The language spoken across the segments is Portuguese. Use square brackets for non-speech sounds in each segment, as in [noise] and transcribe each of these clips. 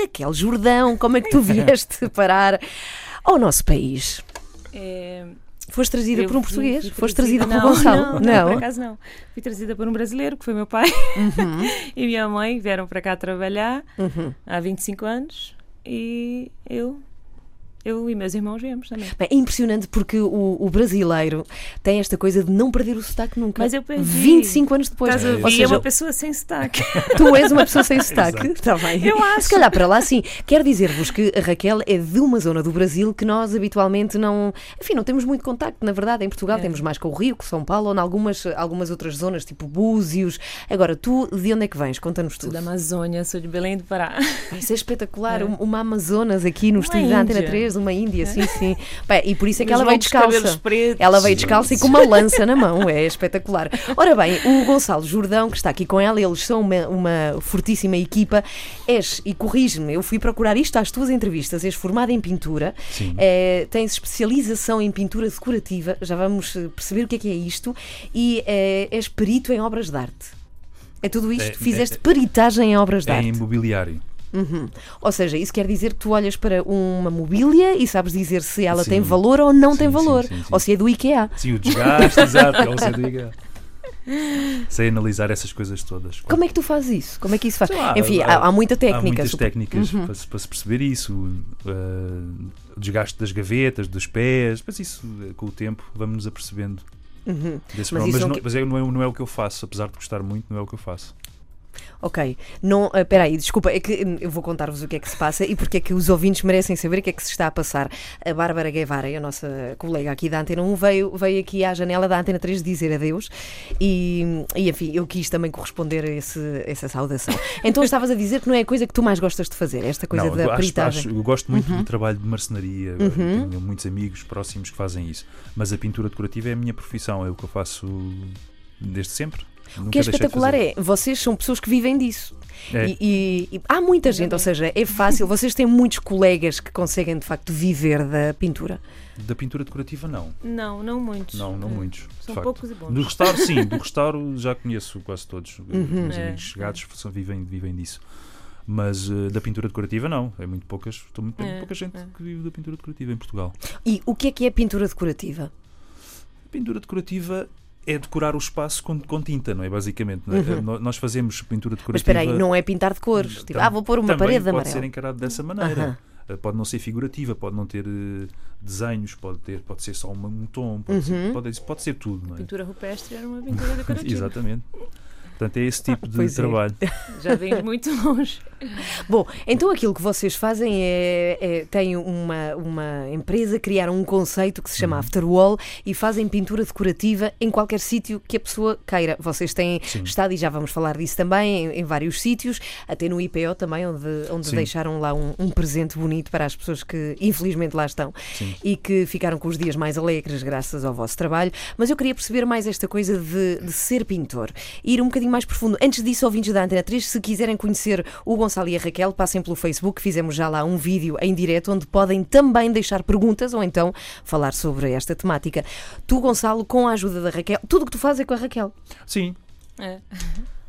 Raquel Jordão, como é que tu [laughs] vieste parar ao nosso país? É, Foste trazida eu por um fui- português? fui Foste trazida não, por Gonçalo? Não, não, por acaso não. Fui trazida por um brasileiro, que foi meu pai, Uhum. [laughs] e minha mãe vieram para cá trabalhar Uhum. há 25 anos e eu, eu e meus irmãos viemos também. Bem, é impressionante porque o, o, brasileiro tem esta coisa de não perder o sotaque nunca. Mas eu perdi. 25 anos depois. Estás a? Ou seja, é uma pessoa sem sotaque. [laughs] Tu és uma pessoa sem sotaque. Está bem. Eu acho. Se calhar para lá sim. Quero dizer-vos que a Raquel é de uma zona do Brasil que nós habitualmente não... Enfim, não temos muito contacto, na verdade. Em Portugal é. temos mais com o Rio, com São Paulo ou em algumas, algumas outras zonas, tipo Búzios. Agora, tu de onde é que vens? Conta-nos tudo. Da Amazônia, sou de Belém do Pará. Isso é espetacular. É. Uma Amazonas aqui no estúdio da Antena 3 uma índia, sim, sim. Bem, e por isso é que Nos ela veio descalça. Ela veio descalça e com uma lança na mão, é espetacular. Ora bem, o Gonçalo Jordão, que está aqui com ela, eles são uma, uma fortíssima equipa. És, e corrige-me, eu fui procurar isto às tuas entrevistas, és formada em pintura, é, tens especialização em pintura decorativa, já vamos eh, perceber o que é que é isto, e é, és perito em obras de arte. É tudo isto? É, Fizeste é, é. peritagem em obras de é arte? Em imobiliário. Uhum. Ou seja, isso quer dizer que tu olhas para uma mobília e sabes dizer se ela Sim. tem valor ou não Sim, tem valor. sim. Ou se é do IKEA. Sim, o desgaste, exato. Ela se diga. Sei analisar essas coisas todas. Como é que tu fazes isso? Como é que isso faz? Lá, Enfim, há- há, há muita Há técnica. muitas super- técnicas Uhum. para, se, para se perceber isso. uh, o desgaste das gavetas, dos pés, mas isso uh, com o tempo vamos nos apercebendo Uhum. Mas Mas, não, que- mas é, não, é, não é o que eu faço, apesar de gostar muito, não é o que eu faço. Ok. Não, Espera aí, desculpa, é que hum, eu vou contar-vos o que é que se passa e porque é que os ouvintes merecem saber o que é que se está a passar. A Bárbara Guevara, a nossa colega aqui da Antena 1, veio, veio aqui à janela da Antena 3 dizer adeus e, e enfim, eu quis também corresponder a esse, essa saudação. Então estavas a dizer que não é a coisa que tu mais gostas de fazer, esta coisa não, da eu, acho- peritagem. acho- eu gosto muito Uhum. do trabalho de marcenaria, Uhum. tenho muitos amigos próximos que fazem isso. Mas a pintura decorativa é a minha profissão, é o que eu faço desde sempre. O que é espetacular é, vocês são pessoas que vivem disso. é. E, e- e há muita gente, ou seja, é fácil, [laughs] vocês têm muitos colegas que conseguem de facto viver da pintura. Da pintura decorativa, não. Não, não muitos. Não, não É. muitos. São facto. poucos e bons. Do restauro, sim, do [laughs] restauro já conheço quase todos. Uhum. Meus É, amigos chegados são, vivem, vivem disso. Mas eh, da pintura decorativa, não. É muito poucas. Estou muito, tem É, pouca gente é. que vive da pintura decorativa em Portugal. E o que é que é pintura decorativa? A pintura decorativa é decorar o espaço com, com tinta, não é? Basicamente. não é? Uhum. Nós fazemos pintura decorativa. Mas espera aí, não é pintar de cores. Tipo, Tam- ah, vou pôr uma parede de pode ser encarado dessa maneira. Eh, Pode não ser figurativa, pode não ter eh, desenhos, pode, ter, pode ser só uma- um tom, pode, Uhum. ser, pode, pode ser tudo, não é? Pintura rupestre era uma pintura [laughs] decorativa. Exatamente. Portanto, é esse tipo [laughs] de Pois é. trabalho. [laughs] Já vem muito [laughs] longe. Bom, então aquilo que vocês fazem é, é têm uma, uma empresa, criaram um conceito que se chama Uhum. Afterwall e fazem pintura decorativa em qualquer sítio que a pessoa queira. Vocês têm Sim. estado, e já vamos falar disso também, em, em vários sítios, até no IPO também, onde, onde Sim. deixaram lá um, um presente bonito para as pessoas que infelizmente lá estão Sim. e que ficaram com os dias mais alegres graças ao vosso trabalho. Mas eu queria perceber mais esta coisa de, de ser pintor, ir um bocadinho mais profundo. Antes disso, ouvintes da Antena 3, se quiserem conhecer o Gonçalo e a Raquel, passem pelo Facebook, fizemos já lá um vídeo em direto onde podem também deixar perguntas ou então falar sobre esta temática. Tu, Gonçalo, com a ajuda da Raquel, tudo o que tu fazes é com a Raquel. Sim, É.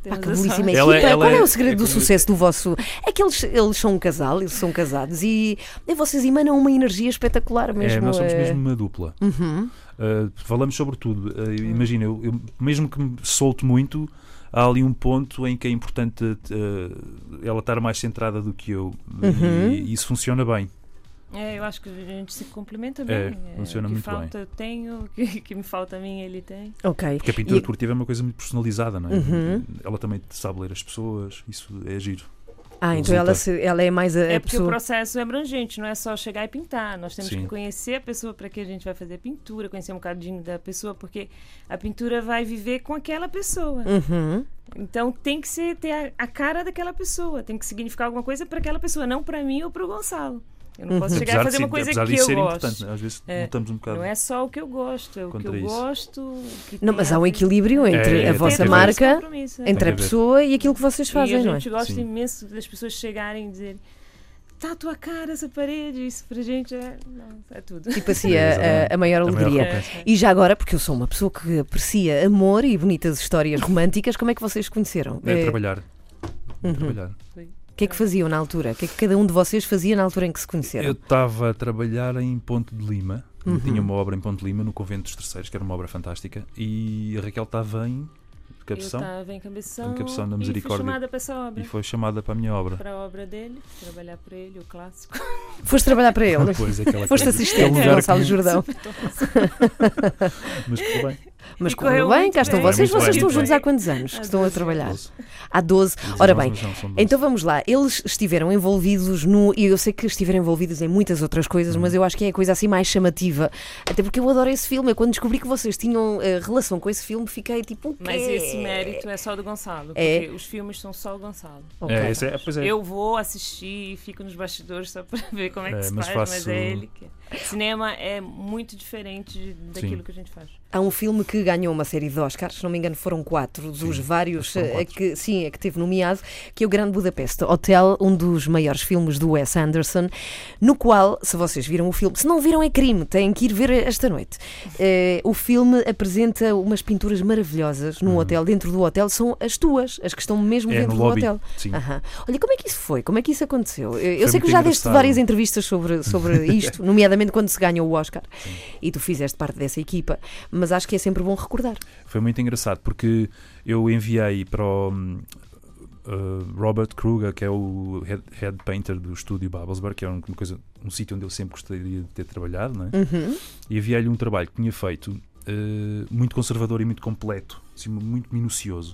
Pá, que belíssima sorte. equipa. Ela é- ela Qual é é- o segredo é do sucesso do vosso. É que eles, eles são um casal, eles são casados e, e vocês emanam uma energia espetacular mesmo. é, nós somos é- mesmo uma dupla. Uhum. Uh, falamos sobre tudo. Uh, imagina, eu, eu- mesmo que me solte muito, há ali um ponto em que é importante uh, ela estar mais centrada do que eu. Uhum. E isso funciona bem. É, eu acho que a gente se complementa bem. É, funciona o que muito falta eu tenho, o [laughs] que, que me falta a mim ele tem. Ok. Porque a pintura E- decorativa é uma coisa muito personalizada, não é? Uhum. Ela também sabe ler as pessoas, isso é giro. Ah, então ela, se- ela é mais a, É a porque o pessoa. processo é abrangente, não é só chegar e pintar. Nós temos Sim. que conhecer a pessoa para que a gente vai fazer a pintura, conhecer um bocadinho da pessoa, porque a pintura vai viver com aquela pessoa. Uhum. Então tem que ser ter a, a cara daquela pessoa, tem que significar alguma coisa para aquela pessoa, não para mim ou para o Gonçalo. Eu não posso Uhum. chegar a fazer de, uma coisa que eu ser gosto. né? às vezes É. um bocado. Não é só o que eu gosto, é o que eu isso. gosto. que Não, mas a há um equilíbrio entre É, a vossa marca, entre a pessoa e aquilo que vocês E fazem, a não é? gente gosta Sim. imenso das pessoas chegarem e dizer tá a tua cara essa parede, isso pra gente é, não, é tudo. Tipo assim, É, a, a- a maior A maior alegria. E já agora, porque eu sou uma pessoa que aprecia amor e bonitas histórias [laughs] românticas, como é que vocês conheceram? É, Eh, trabalhar. Uhum. Trabalhar. Quer que é que faziam na altura? O que é que cada um de vocês fazia na altura em que se Eu conheceram? estava a trabalhar em Ponte de Lima. Eu Uhum. Tinha uma obra em Ponte de Lima, no Convento dos Terceiros, que era uma obra fantástica. E a Raquel estava em Eu Cabeção estava em Cabeção, Em Cabeção da e fui Misericórdia. chamada para essa obra. e foi chamada para a minha obra. Para a obra dele, trabalhar para ele, o clássico. [laughs] Foste trabalhar para ele? Depois, aquela Foste assistente, lugar Gonçalo que- Jordão. [laughs] Mas correu bem. Mas correu bem, cá estão bem. vocês. Vocês estão juntos há quantos anos que Há estão a 12. trabalhar? Há 12. Dizem Ora bem, mas. Então vamos lá, eles estiveram envolvidos no. E eu sei que estiveram envolvidos em muitas outras coisas, Uhum. mas eu acho que é a coisa assim mais chamativa. Até porque eu adoro esse filme. Eu, quando descobri que vocês tinham eh, relação com esse filme, fiquei tipo. O quê? Mas esse mérito é só do Gonçalo, É? porque os filmes são só o Gonçalo. Ok. É, esse é, pois é. Eu vou assistir e fico nos bastidores só para [laughs] ver como é que É, se mas faz, mas faço- é ele que. Cinema é muito diferente daquilo Sim. que a gente faz. Há um filme que ganhou uma série de Oscars, se não me engano, foram quatro dos Sim, vários eh, quatro. que sim, é que teve nomeado, que é o Grande Budapeste Hotel, um dos maiores filmes do Wes Anderson, no qual, se vocês viram o filme, se não viram é crime, têm que ir ver esta noite. Eh, o filme apresenta umas pinturas maravilhosas num hotel, dentro do hotel são as tuas, as que estão mesmo Uhum. É dentro no do lobby. hotel. Sim. Aham. Olha, como é que isso foi? Como é que isso aconteceu? Eu, sei que já deste várias entrevistas sobre, sobre [laughs] isto, nomeadamente quando se ganhou o Oscar, e tu fizeste parte dessa equipa, mas acho que é sempre bom recordar. Foi muito engraçado porque eu enviei para o hum, uh, Robert Kruger, que é o head, head painter do estúdio Babelsberg, que é uma coisa, um sítio onde eu sempre gostaria de ter trabalhado, não é? Uhum. e enviei-lhe um trabalho que tinha feito uh, muito conservador e muito completo, assim, muito minucioso.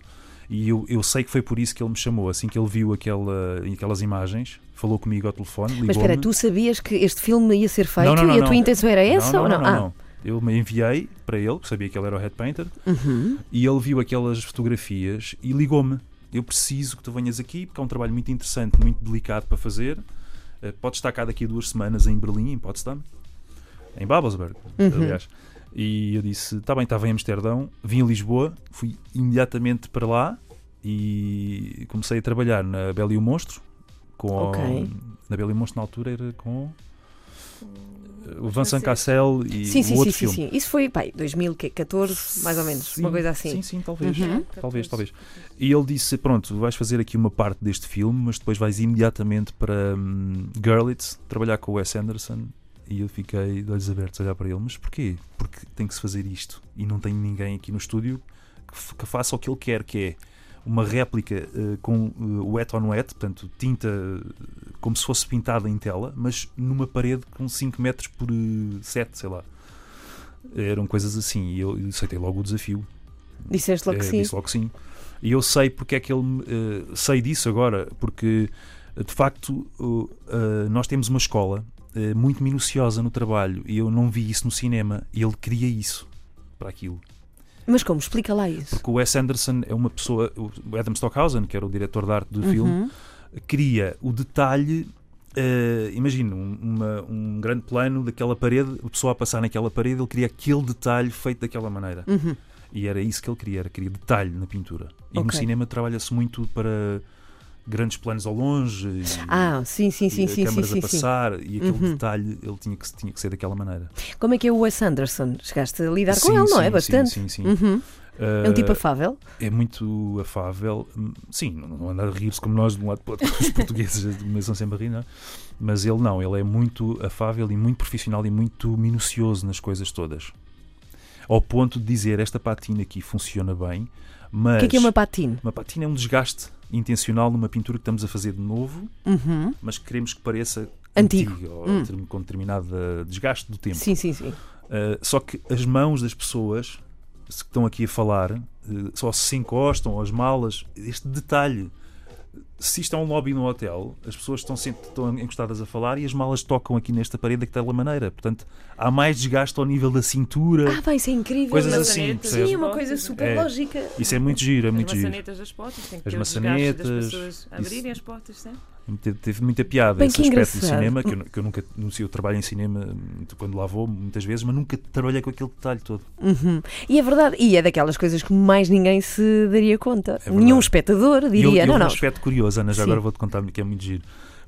E eu, eu sei que foi por isso que ele me chamou. Assim que ele viu aquela, aquelas imagens, falou comigo ao telefone. Mas espera, tu sabias que este filme ia ser feito Não, não, não, e a tua intenção era essa ou não, ah, não. Eu me enviei para ele, que sabia que ele era o head painter, Uhum. e ele viu aquelas fotografias e ligou-me. Eu preciso que tu venhas aqui, porque é um trabalho muito interessante, muito delicado para fazer. Eh, Podes estar cá daqui a duas semanas em Berlim, em Potsdam, em Babelsberg, Uhum. aliás. E eu disse: está bem, estava em Amsterdão, vim a Lisboa, fui imediatamente para lá e comecei a trabalhar na Bela e o Monstro. Com Ok. Na Bela e o Monstro, na altura, era com o Vincent. Cassel e Sim, o sim, outro sim, sim, filme. sim. Isso foi, pai, 2014, mais ou menos, uma Sim, coisa assim. Sim, sim, talvez. Uhum. Talvez, 14. talvez. E ele disse: Pronto, vais fazer aqui uma parte deste filme, mas depois vais imediatamente para hum, Görlitz trabalhar com o Wes Anderson. E eu fiquei de olhos abertos a olhar para ele: Mas porquê? Porque tem que se fazer isto. E não tem ninguém aqui no estúdio que, que faça o que ele quer, que é uma réplica eh, com uh, wet on wet, portanto, tinta como se fosse pintada em tela, mas numa parede com 5 metros por uh, 7, sei lá. Eram coisas assim. E eu aceitei logo o desafio. Disseste logo que Eh, sim. Disse logo sim. E eu sei porque é que ele. eh, sei disso agora, porque eh, de facto eh, nós temos uma escola eh, muito minuciosa no trabalho e eu não vi isso no cinema e ele queria isso para aquilo. Mas como? Explica lá isso. Porque o Wes Anderson é uma pessoa. O Adam Stockhausen, que era o diretor de arte do filme, Uhum. Cria o detalhe. eh, imagina um, um grande plano daquela parede, a pessoa a passar naquela parede, ele queria aquele detalhe feito daquela maneira. Uhum. E era isso que ele queria, era queria detalhe na pintura. E no Ok. cinema trabalha-se muito para grandes planos ao longe e, Ah, sim, sim, sim, sim, sim, câmaras sim, a sim. passar e aquele Uhum. detalhe ele tinha que, tinha que ser daquela maneira. Como é que é o Wes Anderson? Chegaste a lidar com Sim, ele, não é? sim, Bastante. Sim, sim, sim. Uhum. É um tipo Uh, afável. é muito afável. Sim, não, anda a rir-se como nós de um lado para o outro, [laughs] os portugueses começam sempre a rir, não é? Mas ele não, ele é muito afável e muito profissional e muito minucioso nas coisas todas. Ao ponto de dizer esta patina aqui funciona bem, mas O que é que é uma patina? Uma patina é um desgaste intencional numa pintura que estamos a fazer de novo, Uhum. mas que queremos que pareça Antigo. antiga, ou Hum. com determinado desgaste do tempo. Sim, sim, sim. Uh, só que as mãos das pessoas que estão aqui a falar uh, só se encostam, as malas, este detalhe. Se isto é um lobby no hotel, as pessoas estão sempre estão encostadas a falar e as malas tocam aqui nesta parede daquela maneira. Portanto, há mais desgaste ao nível da cintura. Ah, vai, isso é incrível. Coisas assim, maçanetas? Sim, é uma coisa super É. lógica. Isso é muito giro, é muito As giro. maçanetas das portas, tem que As ter desgaste das maçanetas, pessoas abrirem as portas, né? Teve, teve muita piada Bem, esse que aspecto do engraçado. cinema, que eu, que eu nunca não sei, eu trabalho em cinema quando lá vou, muitas vezes, mas nunca trabalhei com aquele detalhe todo. Uhum. E é verdade, e é daquelas coisas que mais ninguém se daria conta. É. Nenhum espectador E eu, diria, eu não, um não. aspecto curioso, Ana, já Sim. agora vou-te contar que é muito giro.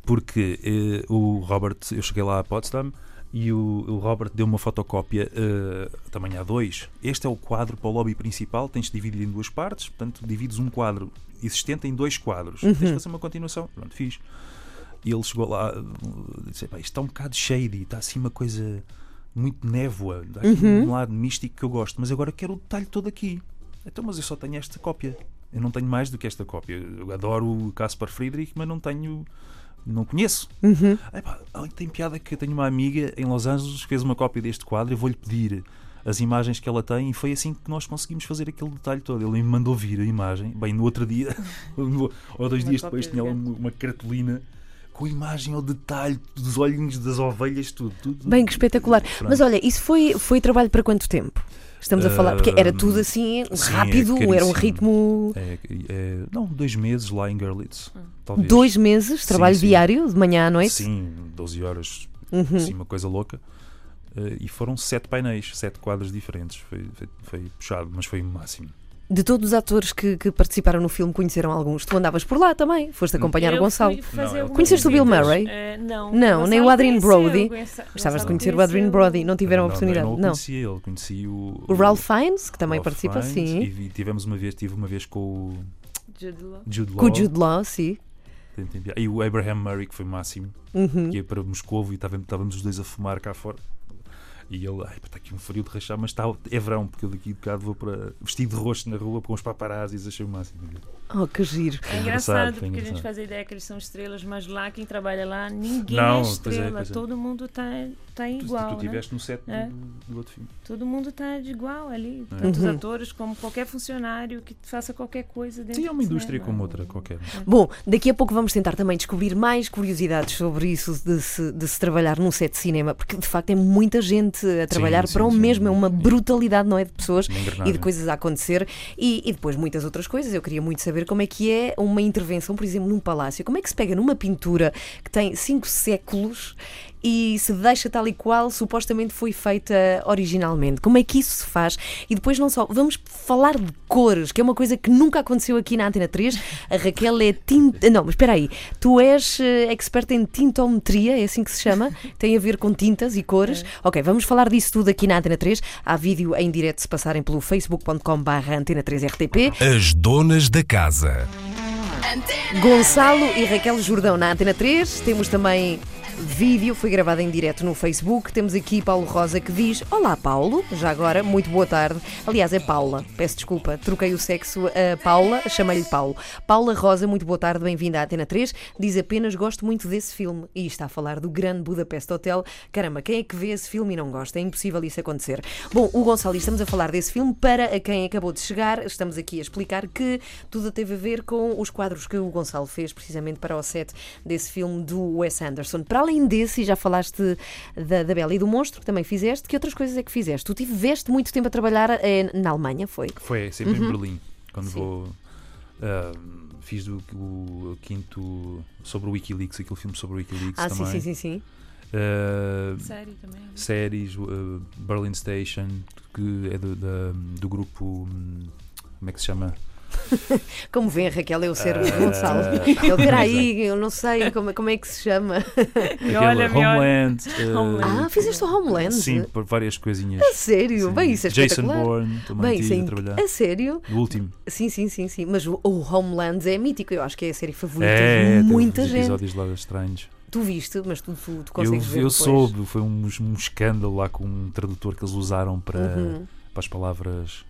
Porque eh, o Robert, eu cheguei lá a Potsdam e o, o Robert deu uma fotocópia eh, tamanho A2. Este é o quadro para o lobby principal, tens de dividir em duas partes, portanto, divides um quadro existente em dois quadros. Tens de fazer uma continuação. Pronto, fiz. E ele chegou lá e disse: "Pá, isto está um bocado shady, está assim uma coisa muito névoa, dá aqui um lado místico que eu gosto, mas agora quero o detalhe todo aqui. Então, mas eu só tenho esta cópia. Eu não tenho mais do que esta cópia. Eu adoro o Caspar Friedrich, mas não tenho. Não conheço. Epá, ai, tem piada que eu tenho uma amiga em Los Angeles que fez uma cópia deste quadro e vou-lhe pedir as imagens que ela tem e foi assim que nós conseguimos fazer aquele detalhe todo. Ele me mandou vir a imagem. Bem, no outro dia, [laughs] ou dois Uma dias depois, tinha uma cartolina com a imagem ao detalhe dos olhinhos das ovelhas, tudo. tudo. Bem, que espetacular. Pronto. Mas olha, isso foi, foi trabalho para quanto tempo? Estamos a falar, porque era tudo assim sim, é rápido, era um ritmo. É, é- não, dois meses lá em Girlitz. Talvez. Dois meses, trabalho sim. diário, de manhã à noite. Sim, 12 horas, Uhum. assim, uma coisa louca. Eh, e foram sete painéis, sete quadros diferentes. Foi, foi, foi puxado, mas foi o máximo. De todos os atores que, que participaram no filme, conheceram alguns. Tu andavas por lá também, foste acompanhar Eu o Gonçalo. Não, Conheceste o Bill. Murray? Eh, não. Não, nem o conheceu, Brody. Gostavas de conhecer o Adrien conheceu. Brody, não tiveram a Não, oportunidade. Não, não, Não. conheci ele, conheci o, O Ralph Fiennes, que também Ralph participa, Fiennes, sim. E tivemos uma vez, tive uma vez com o Jude Law. Jude Com Law. o Jude Law, sim. E o Abraham Murray, que foi o máximo, Uhum. que ia para Moscovo e estávamos, estávamos os dois a fumar cá fora. E ele, ai, está aqui um frio de rachar, mas está, é verão, porque eu daqui de bocado vou para vestido de rosto na rua com os paparazzis, achei o máximo. Oh, que giro. É engraçado, engraçado porque a gente engraçado. faz a ideia que eles são estrelas, mas lá quem trabalha lá, ninguém Não, é pois é, estrela. pois é. Todo mundo está tá Tu, igual. tu né? estiveste no set do- É. do, outro filme. Todo mundo está de igual ali. É. Tanto os Uhum. atores como qualquer funcionário que faça qualquer coisa dentro Sim, é uma indústria cinema. como outra qualquer. Bom, daqui a pouco vamos tentar também descobrir mais curiosidades sobre isso de se, de se trabalhar num set de cinema, porque de facto é muita gente a trabalhar sim, para o sim. mesmo, é uma brutalidade, não é? De pessoas e de coisas a acontecer e, e depois muitas outras coisas. Eu queria muito saber como é que é uma intervenção, por exemplo, num palácio. Como é que se pega numa pintura que tem cinco séculos e se deixa tal e qual supostamente foi feita originalmente? Como é que isso se faz? E depois não só, vamos falar de cores, que é uma coisa que nunca aconteceu aqui na Antena 3. A Raquel é tinta. Não, mas espera aí, tu és eh, expert em tintometria, é assim que se chama? [laughs] Tem a ver com tintas e cores. Ok, vamos falar disso tudo aqui na Antena 3. Há vídeo em direto se passarem pelo facebook.com/barra Antena 3 RTP. As donas da casa. Gonçalo e Raquel Jordão na Antena 3. Temos também vídeo, foi gravado em direto no Facebook. Temos aqui Paulo Rosa que diz: Olá, Paulo. Já agora, muito boa tarde. Aliás, é Paula. Peço desculpa, troquei o sexo a Paula, chamei-lhe Paulo. Paula Rosa, muito boa tarde, bem-vinda à Antena 3. Diz apenas: Gosto muito desse filme. E está a falar do Grande Budapeste Hotel. Caramba, quem é que vê esse filme e não gosta? É impossível isso acontecer. Bom, o Gonçalo, estamos a falar desse filme para quem acabou de chegar. Estamos aqui a explicar que tudo teve a ver com os quadros que o Gonçalo fez precisamente para o set desse filme do Wes Anderson. Para além desse, e já falaste da, da Bela e do Monstro, que também fizeste, que outras coisas é que fizeste? Tu tiveste muito tempo a trabalhar eh, na Alemanha, foi? Foi sempre Uhum. em Berlim, quando Sim. vou. ah, fiz o, o quinto sobre o Wikileaks, aquele filme sobre o Wikileaks Ah, sim, também. sim, sim, sim. Ah, Série também. séries, uh, Berlin Station, que é do, da- do grupo. hum, Como é que se chama? [laughs] Como vê, a Raquel, é o cérebro Ah, do Gonçalo. Ele, peraí, eu não sei como, como é que se chama. [laughs] Aquele olha, me olha. Homeland. uh, [laughs] Homeland. Ah, fizeste o Homeland? Sim, por várias coisinhas. A sério? Sim. Bem, isso é Jason. Bourne, também Bem, sim. a trabalhar. A sério? O último. Sim, sim, sim, sim. Mas o, o Homeland é mítico, eu acho que é a série favorita É, de muita gente. episódios lá estranhos. Tu viste, mas tu, tu, tu Eu, consegues ver eu depois. soube, foi um, um escândalo lá com um tradutor que eles usaram para, Uhum. para as palavras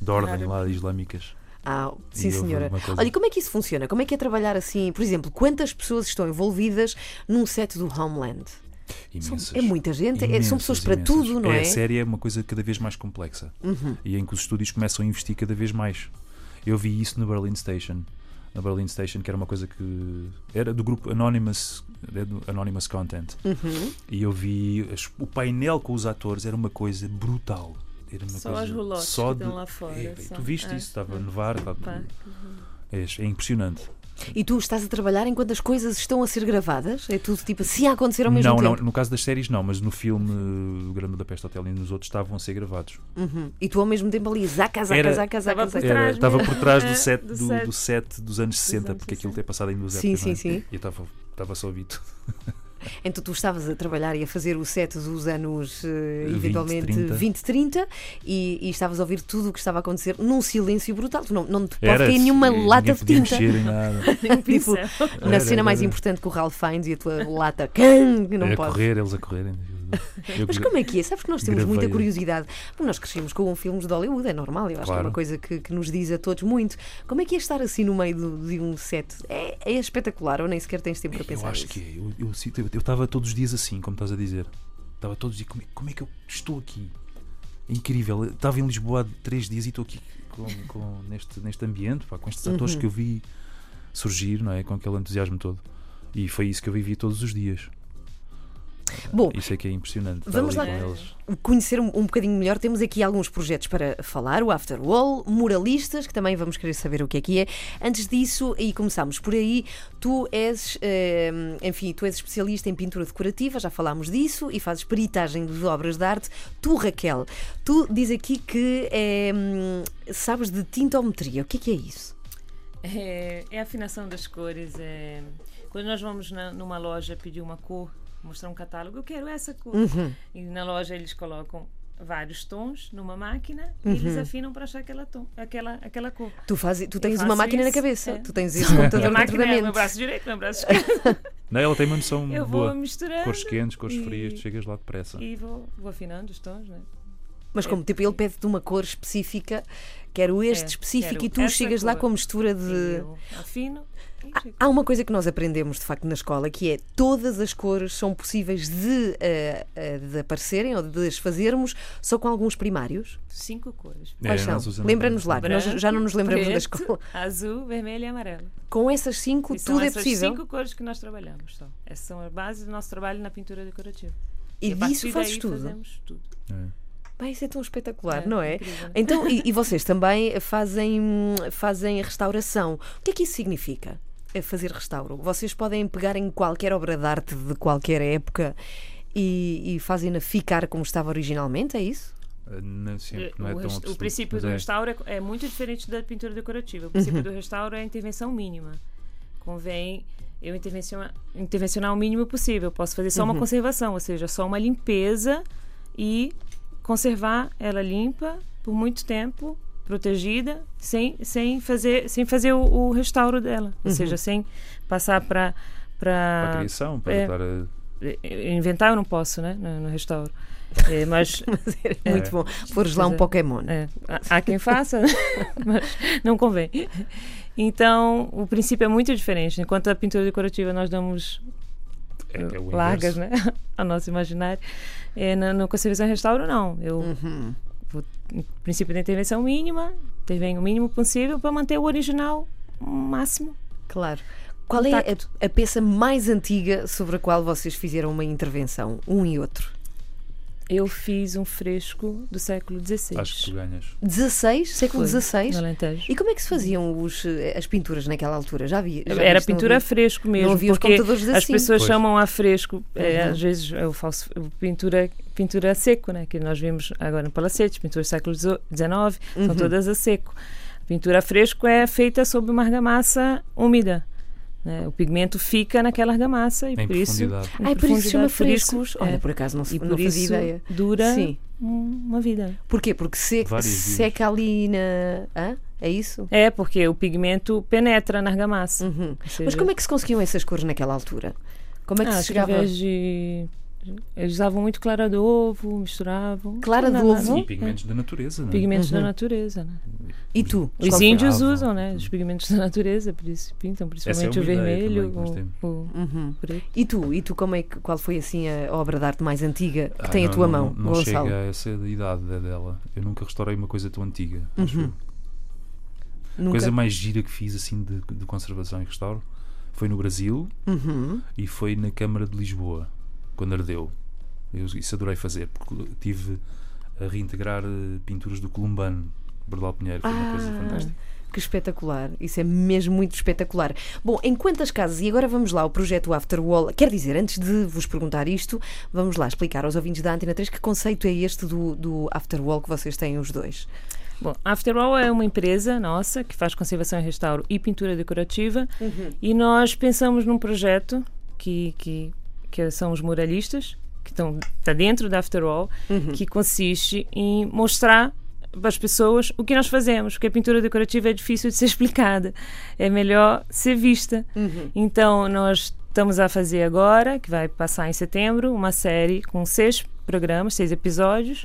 de ordem Árabe. lá islâmicas. Ah, sim, senhora. Olha, e como é que isso funciona? Como é que é trabalhar assim? Por exemplo, quantas pessoas estão envolvidas num set do Homeland? São- Imensas. é muita gente, é- são Imensas, pessoas para imensas. tudo, não é? A série é uma coisa cada vez mais complexa Uhum. e em que os estúdios começam a investir cada vez mais. Eu vi isso no Berlin Station. Na Berlin Station, que era uma coisa que era do grupo Anonymous, do Anonymous Content. Uhum. E eu vi o painel com os atores, era uma coisa brutal. Era uma Só coisa as rolotes só que estão de- lá fora. É, só. tu viste Ah, isso? Estava a nevar. pá, pá. É, é impressionante. E tu estás a trabalhar enquanto as coisas estão a ser gravadas? É tudo tipo assim a acontecer ao mesmo Não, não, tempo? no caso das séries não, mas no filme uh, O Grande Budapeste Hotel e nos outros estavam a ser gravados. Uhum. E tu ao mesmo tempo ali, zaca, zaca, Era- zaca, zaca, Estava por zaca. Era- Estava por trás do É, set, do do, set. do set dos anos 60, anos porque aquilo 60. tem passado em duas Sim, épocas. sim, não é? sim. E eu estava estava só tudo. Então tu estavas a trabalhar e a fazer o set dos anos, eh, 20, eventualmente, 30. 20, 30 e, e estavas a ouvir tudo o que estava a acontecer num silêncio brutal. Tu não, não te pode cair nenhuma ninguém lata de tinta. mexer em nada. [laughs] tipo, na Era, cena mais era. importante que o Ralph Fiennes e a tua lata. [laughs] Can, que não a pode. correr, eles a correrem. Eu- Mas como é que é? Sabes que nós temos muita Gravei- curiosidade. Porque nós crescemos com filmes de Hollywood, é normal, eu acho que é Claro. uma coisa que, que nos diz a todos muito. Como é que é estar assim no meio do- de um set? É, é espetacular, ou nem sequer tens tempo para pensar Eu acho nisso? que é. Eu- Eu sinto- eu estava todos os dias assim, como estás a dizer. Estava todos os dias. Como, é- como é que eu estou aqui? É incrível. Eu Estava em Lisboa há três dias e estou aqui com, com- neste, neste ambiente, pá, com estes atores Uhum. que eu vi surgir, não é? Com aquele entusiasmo todo. E foi isso que eu vivi todos os dias. Bom, Isso é que é impressionante. Vamos lá. conhecer um, um bocadinho melhor, temos aqui alguns projetos para falar, o After Wall, Muralistas, que também vamos querer saber o que é que é. Antes disso, e começamos por aí, tu és, eh, enfim, tu és especialista em pintura decorativa, já falámos disso, e fazes peritagem de obras de arte. Tu, Raquel, tu diz aqui que eh, sabes de tintometria. O que é que é isso? É, é a afinação das cores. É... Quando nós vamos na- numa loja pedir uma cor, mostrar um catálogo, eu quero essa cor. Uhum. E na loja eles colocam vários tons numa máquina Uhum. e eles afinam para achar aquela, tom, aquela, aquela cor. Tu, faz, tu tens uma máquina na isso, cabeça, é. tu tens esse E a computador dentro máquina é meu braço direito, meu braço esquerdo. [laughs] Não, ela tem uma noção Eu vou boa. misturando Cores quentes, cores e- frias, tu chegas lá depressa. e vou, vou afinando os tons, né? Mas como tipo, ele pede-te uma cor específica, quero este É, específico, quero e tu chegas lá cor. com a mistura de. eu afino. Há uma coisa que nós aprendemos de facto na escola que é todas as cores são possíveis de, eh, de aparecerem ou de as fazermos só com alguns primários. cinco cores. É, Quais nós são? Lembra-nos lá, que nós Branco, já não nos lembramos da preto, escola. Azul, vermelho e amarelo. Com essas cinco, E são tudo é possível. cinco cores que nós trabalhamos só. Essas são as bases do nosso trabalho na pintura decorativa. E a partir disso fazes tudo. Fazemos tudo. É. Bem, isso é tão espetacular, É, não é? incrível? Então, e, e [laughs] vocês também fazem, fazem restauração. O que é que isso significa? É fazer restauro. Vocês podem pegar em qualquer obra de arte de qualquer época e, e fazem-na ficar como estava originalmente, é isso? Uh, Não, sempre, não é o, tão rest- o absoluto, princípio do é. restauro é, é muito diferente da pintura decorativa. O princípio do restauro é a intervenção mínima. Convém eu intervencionar, intervencionar o mínimo possível. Posso fazer só uma conservação, ou seja, só uma limpeza e conservar ela limpa por muito tempo, protegida, sem, sem fazer, sem fazer o, o restauro dela. Ou seja, sem passar para Para criação, para é. estar a. inventar eu não posso, né, no, no restauro. É, mas [laughs] É muito bom. Fores lá um é. Pokémon. é, há- há quem faça, [laughs] mas não convém. Então, o princípio é muito diferente. Enquanto a pintura decorativa nós damos É, é largas, né, [laughs] ao nosso imaginário, é, no, no conservação e restauro não. Eu Uhum. Princípio da intervenção mínima, intervenho o mínimo possível para manter o original máximo. Claro. Qual é a, a peça mais antiga sobre a qual vocês fizeram uma intervenção, um e outro? Eu fiz um fresco do século XVI. Acho que tu ganhas. 16? Século XVI? no Alentejo. E como é que se faziam os, eh, as pinturas naquela altura? Já vi. já Era pintura a fresco mesmo. Não havia os computadores As assim. pessoas Pois. chamam a fresco, é, Uhum. às vezes eu faço pintura, pintura a seco, né? que nós vimos agora no Palacetes, pintura do século XIX, Uhum. são todas a seco. A pintura a fresco é feita sob uma argamassa úmida. né? O pigmento fica naquela argamassa e Em por isso. Ai, por isso chama frescos. isso- Olha, é. por acaso não, se- E não por fazia isso ideia. dura Sim. um- uma vida. Porquê? Porque seca, seca ali na. Hã? É isso? É, porque o pigmento penetra na argamassa. Uhum. Mas como é que se conseguiam essas cores naquela altura? Como é que ah, se chegava? através de. Eles usavam muito clara de ovo, misturavam. Clara de Nada, ovo? não? E pigmentos da natureza, não é? Pigmentos Uhum. da natureza, né? E tu? Os Qual índios usam, né? Os pigmentos da natureza, por isso pintam, principalmente uma o vermelho, o, o Uhum. preto. E tu? E tu como é que, qual foi assim a obra de arte mais antiga que Ah, tem a não- tua não- mão, Não, Gonçalo? chega a essa idade dela. Eu nunca restaurei uma coisa tão antiga. acho Uhum. eu. A coisa mais gira que fiz assim de, de conservação e restauro foi no Brasil Uhum. e foi na Câmara de Lisboa, quando ardeu. Eu, isso adorei fazer, porque tive a reintegrar eh, pinturas do Columbano, Bordal Pinheiro, foi uma coisa Ah, fantástica. Que espetacular, isso é mesmo muito espetacular. Bom, em quantas casas, e agora vamos lá ao projeto Afterwall, quer dizer, antes de vos perguntar isto, vamos lá explicar aos ouvintes da Antena 3 que conceito é este do, do Afterwall que vocês têm os dois. Bom, a Afterall é uma empresa nossa que faz conservação e restauro e pintura decorativa Uhum. e nós pensamos num projeto que, que que são os muralistas, que estão tá dentro da After All, que consiste em mostrar para as pessoas o que nós fazemos, porque a pintura decorativa é difícil de ser [laughs] explicada, é melhor ser vista. Então, nós estamos a fazer agora, que vai passar em setembro, uma série com seis programas, seis episódios,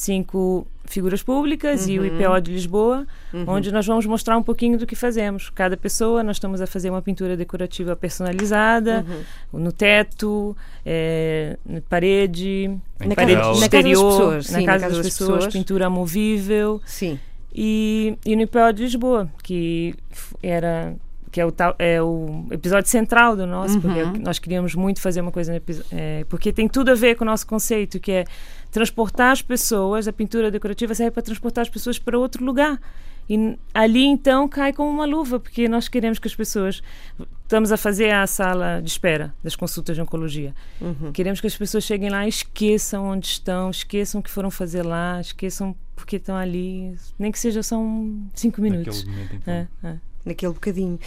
cinco figuras públicas e o IPO de Lisboa, onde nós vamos mostrar um pouquinho do que fazemos. Cada pessoa, nós estamos a fazer uma pintura decorativa personalizada, no teto, eh, na parede, Na parede casa- na casa das exterior, pessoas, sim, na casa das pessoas, pessoas. pintura movível Sim. e, e no IPO de Lisboa, que era que é o, tal, é o episódio central do nosso, porque Uhum. nós queríamos muito fazer uma coisa no é, porque tem tudo a ver com o nosso conceito, que é transportar as pessoas, a pintura decorativa serve para transportar as pessoas para outro lugar. E ali então cai como uma luva, porque nós queremos que as pessoas. Estamos a fazer a sala de espera das consultas de oncologia. Uhum. Queremos que as pessoas cheguem lá e esqueçam onde estão, esqueçam o que foram fazer lá, esqueçam porque estão ali, nem que seja só um cinco minutos. Naquele momento, então. É, é. naquele bocadinho.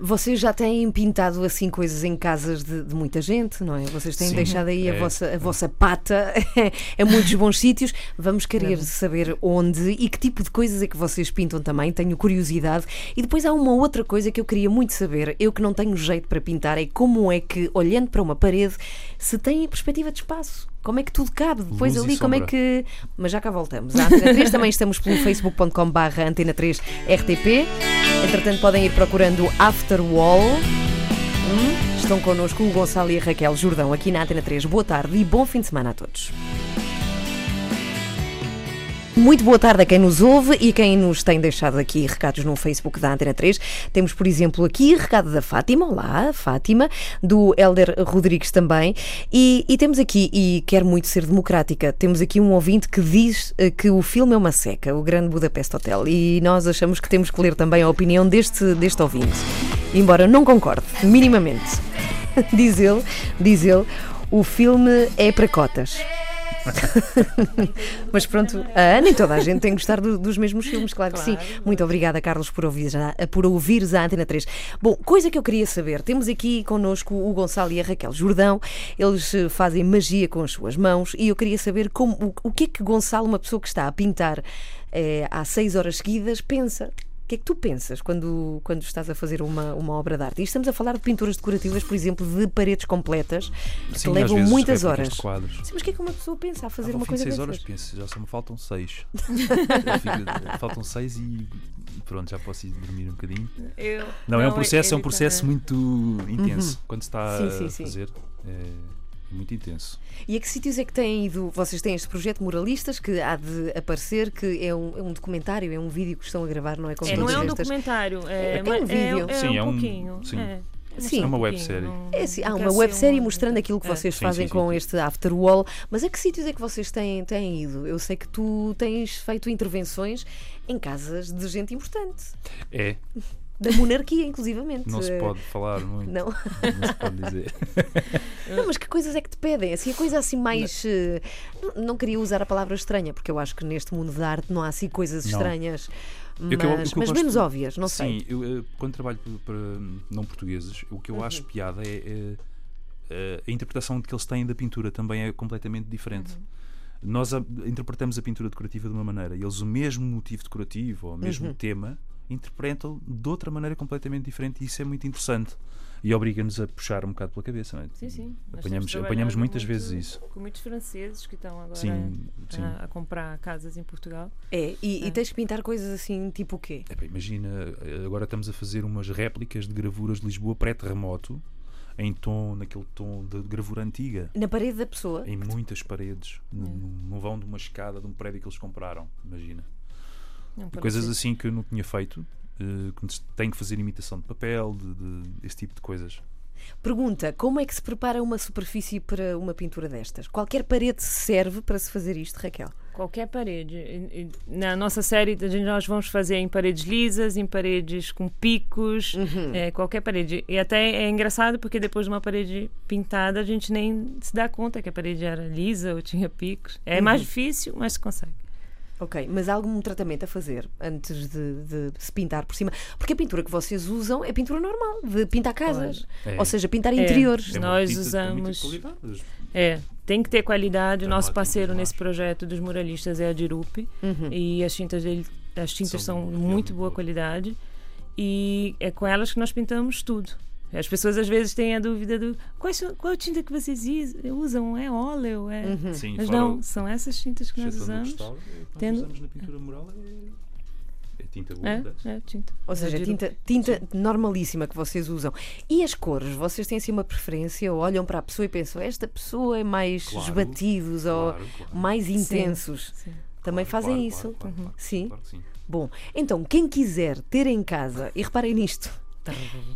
Vocês já têm pintado assim coisas em casas de, de muita gente, não é? Vocês têm Sim. deixado aí a, É. vossa, a vossa pata [laughs] em muitos bons sítios. Vamos querer saber onde e que tipo de coisas é que vocês pintam também. Tenho curiosidade. E depois há uma outra coisa que eu queria muito saber. Eu que não tenho jeito para pintar, é como é que, olhando para uma parede, se tem perspectiva de espaço. Como é que tudo cabe? Depois Luz ali, como é que. Mas já cá voltamos. A Antena 3 também estamos pelo facebook.com/barra Antena 3 RTP. Entretanto, podem ir procurando After Wall. Hum, Estão connosco o Gonçalo e a Raquel Jordão aqui na Antena 3. Boa tarde e bom fim de semana a todos. Muito boa tarde a quem nos ouve e quem nos tem deixado aqui recados no Facebook da Antena 3. Temos, por exemplo, aqui recado da Fátima. Olá, Fátima. Do Helder Rodrigues também. E, e temos aqui, e quero muito ser democrática, temos aqui um ouvinte que diz eh, que o filme é uma seca, o Grande Budapeste Hotel. E nós achamos que temos que ler também a opinião deste, deste ouvinte. Embora não concorde, minimamente. [laughs] diz ele, diz ele, o filme é para cotas. [laughs] Mas pronto, a Ana e toda a gente tem que gostar do- dos mesmos filmes, claro, que sim. Muito obrigada, Carlos, por, ouvir, por ouvires a Antena 3. Bom, coisa que eu queria saber: temos aqui connosco o Gonçalo e a Raquel Jordão, eles eh, fazem magia com as suas mãos e eu queria saber como, o, o que é que Gonçalo, uma pessoa que está a pintar eh, há seis horas seguidas, pensa. O que é que tu pensas quando, quando estás a fazer uma, uma obra de arte? E estamos a falar de pinturas decorativas, por exemplo, de paredes completas, que Sim, levam vezes muitas horas. quadros. Sim, mas o que é que uma pessoa pensa a fazer Ah, uma coisa de 6 dessas? horas, penso, já só me faltam 6. [laughs] Fico- faltam 6 e pronto, já posso ir dormir um bocadinho. Eu- Não, é um processo, é um ele processo muito intenso. Quando se está Uhum. Sim, sim, a sim. fazer, é muito intenso. E a que sítios é que têm ido? Vocês têm este projeto Muralistas que há de aparecer, que é um, é um documentário, é um vídeo que estão a gravar, não é? Com É, não é um estas- documentário, é, É um mas vídeo. É, Sim, um é um- pouquinho. sim. É, Sim. mostrar É uma um websérie. É, sim, há uma websérie um- mostrando aquilo que É. vocês Sim, fazem sim, com sim. este After Wall, mas a que sítios é que vocês têm, têm ido? Eu sei que tu tens feito intervenções em casas de gente importante, É, da monarquia, inclusivamente. não se Eh, pode falar muito. Não. não se pode dizer. [laughs] Não, mas que coisas é que te pedem? Assim, a coisa assim mais. eh, Não, não queria usar a palavra estranha, porque eu acho que neste mundo da arte não há assim coisas Não. estranhas, mas, Eu eu- mas menos óbvias, não sei. Sim, eh, quando trabalho para, para não portugueses, o que eu Uhum. acho piada é, é, eh, a interpretação que eles têm da pintura também é completamente diferente. Uhum. Nós a- interpretamos a pintura decorativa de uma maneira e eles o mesmo motivo decorativo ou o mesmo Uhum. tema interpretam de outra maneira completamente diferente e isso é muito interessante e obriga-nos a puxar um bocado pela cabeça. Não é? Sim, sim. Apanhamos, apanhamos muitas muito vezes isso. Com muitos franceses que estão agora Sim, sim. a, a comprar casas em Portugal. É, e, e É. tens que pintar coisas assim, tipo o quê? Epá, imagina, agora estamos a fazer umas réplicas de gravuras de Lisboa pré-terremoto em tom, naquele tom de gravura antiga. Na parede da pessoa. Em muitas paredes, no, no vão de uma escada de um prédio que eles compraram, imagina. Não, E coisas ser. assim que eu não tinha feito, eh, que tenho que fazer imitação de papel, de, de- esse tipo de coisas. Pergunta: como é que se prepara uma superfície para uma pintura destas? Qualquer parede serve para se fazer isto, Raquel? Qualquer parede. Na nossa série, a gente- nós vamos fazer em paredes lisas, em paredes com picos, Uhum. é, qualquer parede. E até é engraçado porque depois de uma parede pintada, a gente nem se dá conta que a parede era lisa ou tinha picos. É Uhum. mais difícil, mas se consegue. Ok, mas há algum tratamento a fazer antes de, de se pintar por cima? Porque a pintura que vocês usam é pintura normal, de pintar casas. É. Ou seja, pintar É. interiores. É Nós tinta usamos- qualidade. É, tem que ter qualidade. O Tem nosso parceiro nesse projeto dos muralistas é a Dirup. Uhum. E as tintas dele, as tintas São são, muito boa qualidade. E é com elas que nós pintamos tudo. As pessoas às vezes têm a dúvida do qual, qual tinta que vocês usam? É óleo? É... Uhum. Sim, Mas não, o- são essas tintas que nós usamos. restauro, é, nós Tendo- usamos na pintura mural é, é tinta boa. É, é tinta. Ou seja, É tinta, tinta normalíssima que vocês usam. E as cores? Vocês têm assim uma preferência? Ou olham para a pessoa e pensam, esta pessoa é mais Claro, esbatidos ou Claro, claro. mais intensos? Sim. Também Claro, fazem claro, isso? claro, claro, claro. Sim. Claro que sim. Bom, então, quem quiser ter em casa, e reparem nisto,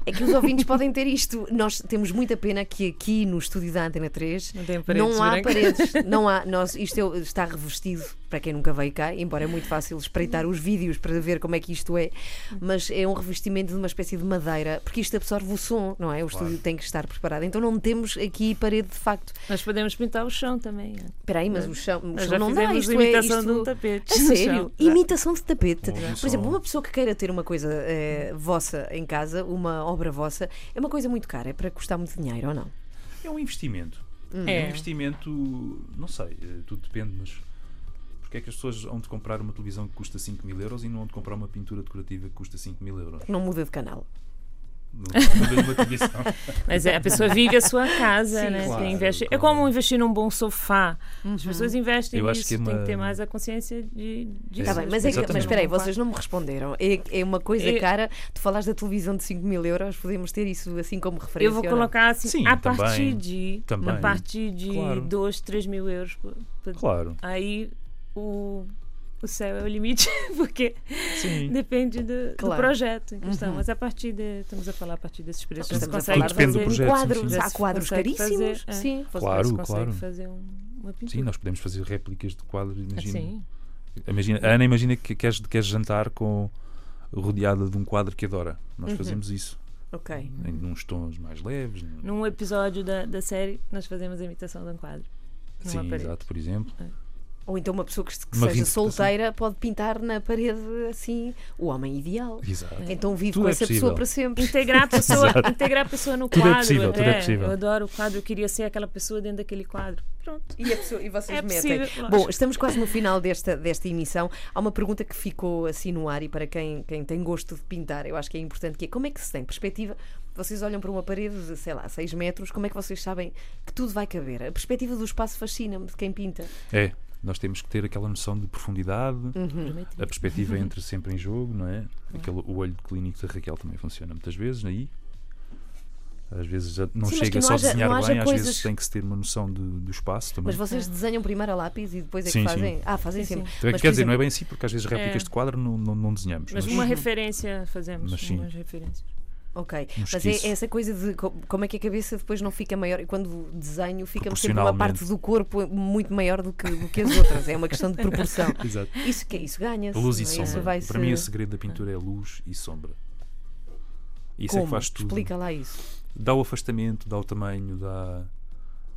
é que os ouvintes podem ter isto. Nós temos muita pena que aqui no estúdio da Antena 3 Não tem paredes não há brancas. paredes, [laughs] não há, nós, isto é- está revestido para quem nunca veio cá, embora é muito fácil espreitar os vídeos para ver como é que isto é, mas é um revestimento de uma espécie de madeira, porque isto absorve o som, não é? O estúdio tem que estar preparado. Então não temos aqui parede de facto. Nós podemos pintar o chão também. é. Espera aí, mas o chão, o chão já não dá. Isto é, imitação isto... de um tapete. A [laughs] no sério? chão. Imitação de tapete. Um Por exemplo, uma pessoa que queira ter uma coisa eh, vossa em casa, uma obra vossa, é uma coisa muito cara, é para custar muito dinheiro ou não? É um investimento. Hum. É. É. um investimento, não sei, eh, tudo depende, mas porque é que as pessoas vão de comprar uma televisão que custa 5 mil euros e não vão de comprar uma pintura decorativa que custa 5 mil euros? Não muda de canal. Uma. [laughs] Mas é, a pessoa vive a sua casa, Sim, né? claro, Tem investe- É claro. como investir num bom sofá. As pessoas investem Eu acho nisso, que é tem que uma- ter mais a consciência de, disso. Está Sim, bem, mas, é mas espera aí, vocês não me responderam. É, é uma coisa Eu- cara, tu falaste da televisão de 5 mil euros, podemos ter isso assim como referência. Eu vou colocar assim, Sim, a também, partir de, também. a partir de Claro. 2, 3 mil euros. Claro, Aí o, o céu é o limite, [laughs] porque sim. depende do, do Claro. projeto em questão. Uhum. Mas a partir de. Estamos a falar a partir desses preços. Estamos Você a consegue depende do fazer- projeto, quadros, há quadros caríssimos. fazer, é. Sim. Você Claro, consegue claro. fazer um- uma pintura. Sim, nós podemos fazer réplicas de quadros. Imagina, Sim. imagina, a Ana imagina que queres, queres jantar com rodeada de um quadro que adora. Nós Uhum. fazemos isso Ok. em uns tons mais leves. Num episódio da, da série, nós fazemos a imitação de um quadro. Sim, exato, por exemplo. Ou então uma pessoa que, que Uma seja solteira pode pintar na parede assim o homem ideal. Exato. Então vive Tudo com é essa possível. pessoa para sempre. Integrar a [laughs] pessoa, integrar a pessoa no Tudo é quadro. possível, tudo é possível. Eu adoro o quadro, eu queria ser aquela pessoa dentro daquele quadro. Pronto. E, a pessoa- e vocês É metem. possível, Bom, estamos quase no final desta, desta emissão. Há uma pergunta que ficou assim no ar e para quem, quem tem gosto de pintar, eu acho que é importante, que é como é que se tem perspectiva? Vocês olham para uma parede de, sei lá, 6 metros, como é que vocês sabem que tudo vai caber? A perspectiva do espaço fascina-me de quem pinta. É, nós temos que ter aquela noção de profundidade, Uhum. a perspectiva entra sempre em jogo, não é? Aquele, o olho clínico da Raquel também funciona muitas vezes aí. Às vezes não Sim, chega não só a haja- desenhar bem, às coisas- vezes tem que se ter uma noção de- do espaço também. Mas vocês desenham primeiro a lápis e depois é que Sim, fazem? sim. Ah, fazem Sim, sempre. Mas, quer dizer, não é exemplo- bem assim, porque às vezes réplicas É. de quadro não, não, não desenhamos. Mas mas- uma referência fazemos. Mas sim. Umas referências. Ok, Um mas é, é essa coisa de co- como é que a cabeça depois não fica maior e quando desenho fica sempre uma parte do corpo muito maior do que, do que as outras. É uma questão de proporção. [laughs] Exato. Isso é isso ganha-se. Luz e é? Sombra. Para mim, o segredo da pintura é luz e sombra. Isso é Como? que faz tudo. Explica lá isso. Dá o afastamento, dá o tamanho, dá,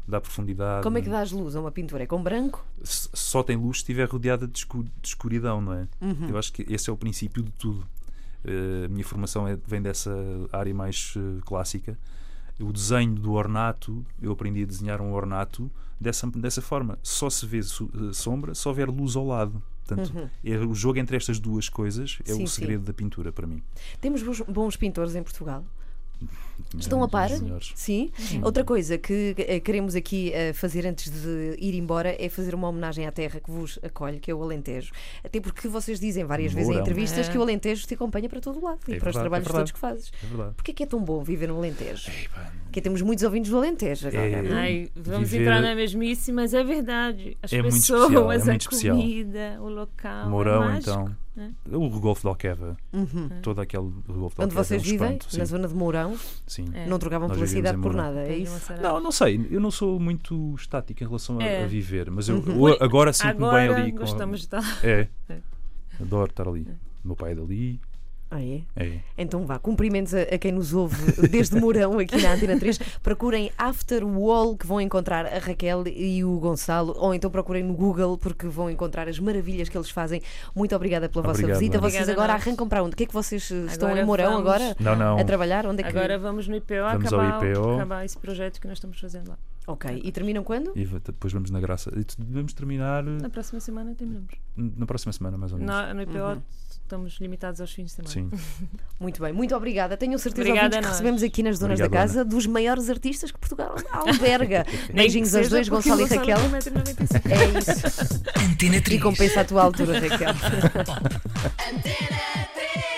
dá a profundidade. Como é que dás luz a uma pintura? É com branco? S- Só tem luz se estiver rodeada de escuridão, não é? Uhum. Eu acho que esse é o princípio de tudo. Eh, a minha formação é- vem dessa área mais eh, clássica. O desenho do ornato, eu aprendi a desenhar um ornato dessa, dessa forma. Só se vê eh, sombra se houver luz ao lado. Portanto, Uhum. é o jogo entre estas duas coisas é Sim, o sim. segredo da pintura para mim. Temos bons, bons pintores em Portugal. Estão a par? Sim. Outra coisa que eh, queremos aqui eh, fazer antes de ir embora é fazer uma homenagem à terra que vos acolhe, que é o Alentejo. Até porque vocês dizem várias vezes em entrevistas É. que o Alentejo te acompanha para todo o lado e É para os verdade, é trabalhos verdade. todos que fazes. É verdade. Porquê é que é tão bom viver no Alentejo? Porque temos muitos ouvintes do Alentejo agora. É. Ai, vamos Viver- entrar na mesmice, mas é verdade. As É muito pessoas, especial, é a muito especial. comida, o local. Mourão, é então. Né? O Golfo de Alqueva. Uhum. Todo aquele Golfo de Onde Alqueva. vocês é um vivem, espanto, na zona de Mourão, sim. É. não trocavam Nós pela cidade por nada, é isso? Não, não sei. Eu não sou muito estático em relação a, É. a viver, mas eu, Uhum. [laughs] eu agora sinto-me bem ali. com- gostamos de estar. É. É. Adoro estar ali. Meu pai é dali. Ah, é? É. Então vá, cumprimentos a, a quem nos ouve desde Mourão aqui na Antena 3. [laughs] Procurem After Wall que vão encontrar a Raquel e o Gonçalo, ou então procurem no Google porque vão encontrar as maravilhas que eles fazem. Muito obrigada pela vossa Obrigado, visita. Ana. Vocês agora arrancam para onde? O que é que vocês estão Agora em Mourão vamos- agora? Não, não. A trabalhar? Onde é que... Agora vamos no IPO Vamos ao acabar, IPO. acabar esse projeto que nós estamos fazendo lá. Ok, e terminam quando? E depois vamos na graça. E Devemos terminar Na próxima semana terminamos. na próxima semana, mais ou menos. Na- no IPO Uhum. Estamos limitados aos fins de semana. Sim. [laughs] Muito bem, muito obrigada. Tenho certeza Obrigada que recebemos aqui nas Donas da Casa dos maiores artistas que Portugal alberga. [laughs] Beijinhos aos dois, Gonçalo e Raquel. tem 1,95 m. É isso. Antena E 3. compensa a tua altura, Raquel. Antena [laughs]